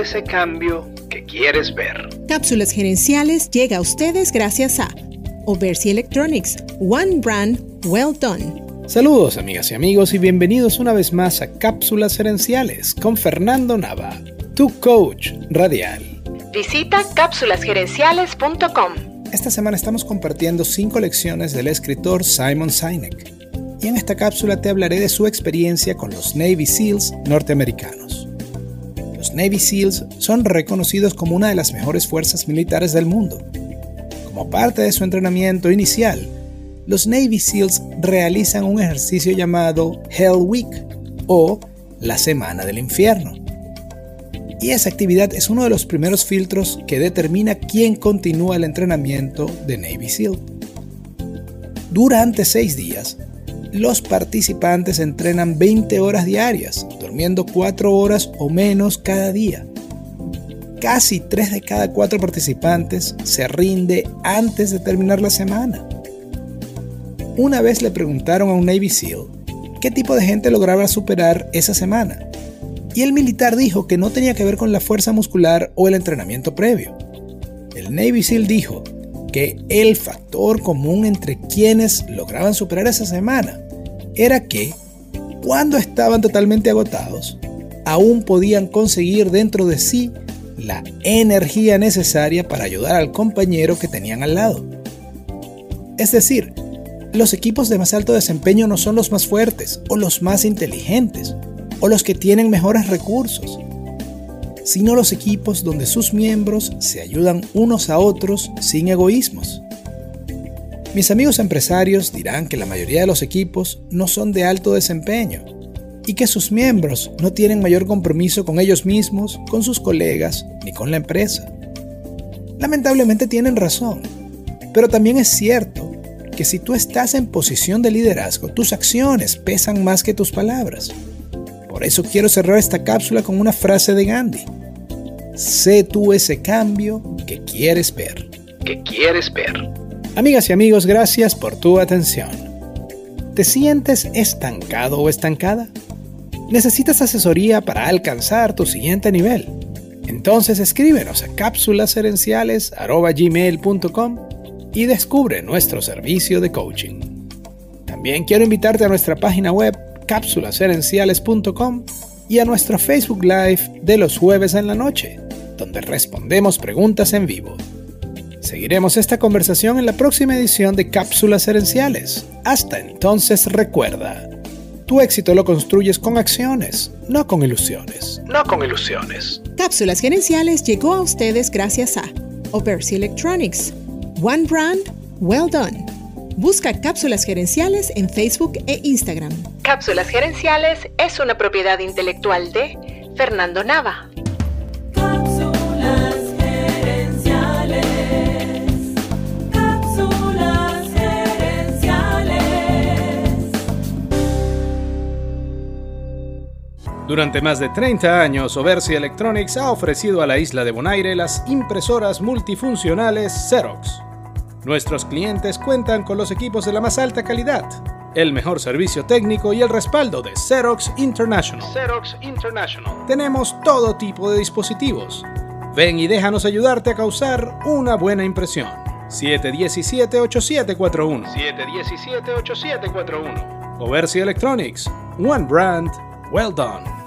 ese cambio que quieres ver. Cápsulas gerenciales llega a ustedes gracias a Oversi Electronics, One Brand, Well Done. Saludos amigas y amigos y bienvenidos una vez más a Cápsulas Gerenciales con Fernando Nava, tu coach radial. Visita cápsulasgerenciales.com. Esta semana estamos compartiendo cinco lecciones del escritor Simon Sinek y en esta cápsula te hablaré de su experiencia con los Navy SEALs norteamericanos. Los Navy SEALs son reconocidos como una de las mejores fuerzas militares del mundo. Como parte de su entrenamiento inicial, los Navy SEALs realizan un ejercicio llamado Hell Week o la Semana del Infierno. Y esa actividad es uno de los primeros filtros que determina quién continúa el entrenamiento de Navy SEAL. Durante seis días, los participantes entrenan 20 horas diarias, durmiendo 4 horas o menos cada día. Casi 3 de cada 4 participantes se rinde antes de terminar la semana. Una vez le preguntaron a un Navy SEAL qué tipo de gente lograba superar esa semana. Y el militar dijo que no tenía que ver con la fuerza muscular o el entrenamiento previo. El Navy SEAL dijo que el factor común entre quienes lograban superar esa semana era que, cuando estaban totalmente agotados, aún podían conseguir dentro de sí la energía necesaria para ayudar al compañero que tenían al lado. Es decir, los equipos de más alto desempeño no son los más fuertes o los más inteligentes o los que tienen mejores recursos, sino los equipos donde sus miembros se ayudan unos a otros sin egoísmos. Mis amigos empresarios dirán que la mayoría de los equipos no son de alto desempeño y que sus miembros no tienen mayor compromiso con ellos mismos, con sus colegas ni con la empresa. Lamentablemente tienen razón, pero también es cierto que si tú estás en posición de liderazgo, tus acciones pesan más que tus palabras. Por eso quiero cerrar esta cápsula con una frase de Gandhi. Sé tú ese cambio que quieres ver. Que quieres ver. Amigas y amigos, gracias por tu atención. ¿Te sientes estancado o estancada? ¿Necesitas asesoría para alcanzar tu siguiente nivel? Entonces escríbenos a cápsulasherenciales.com y descubre nuestro servicio de coaching. También quiero invitarte a nuestra página web cápsulasherenciales.com y a nuestro Facebook Live de los jueves en la noche donde respondemos preguntas en vivo. Seguiremos esta conversación en la próxima edición de Cápsulas Herenciales. Hasta entonces recuerda, tu éxito lo construyes con acciones, no con ilusiones. No con ilusiones. Cápsulas Gerenciales llegó a ustedes gracias a Opersi Electronics, One Brand, Well Done. Busca Cápsulas Gerenciales en Facebook e Instagram. Cápsulas Gerenciales es una propiedad intelectual de Fernando Nava. Durante más de 30 años, Oversi Electronics ha ofrecido a la isla de Bonaire las impresoras multifuncionales Xerox. Nuestros clientes cuentan con los equipos de la más alta calidad, el mejor servicio técnico y el respaldo de Xerox International. Xerox International. Tenemos todo tipo de dispositivos. Ven y déjanos ayudarte a causar una buena impresión. 717-8741. 717-8741. Oversi Electronics. One brand. Well done.